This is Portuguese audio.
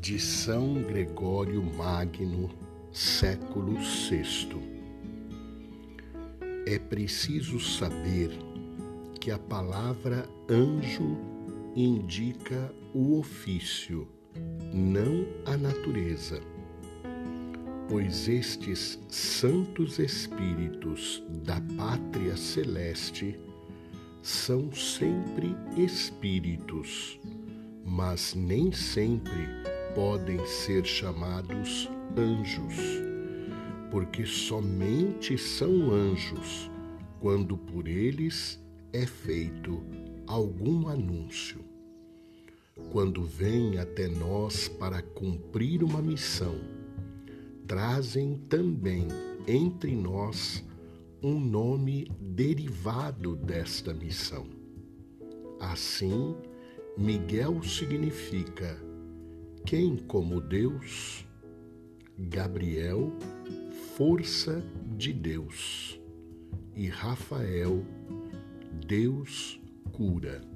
de São Gregório Magno, século VI. É preciso saber que a palavra anjo indica o ofício, não a natureza, pois estes santos espíritos da pátria celeste são sempre espíritos, mas nem sempre podem ser chamados anjos, porque somente são anjos quando por eles é feito algum anúncio. Quando vêm até nós para cumprir uma missão, trazem também entre nós um nome derivado desta missão. Assim, Miguel significa quem como Deus? Gabriel, força de Deus. E Rafael, Deus cura.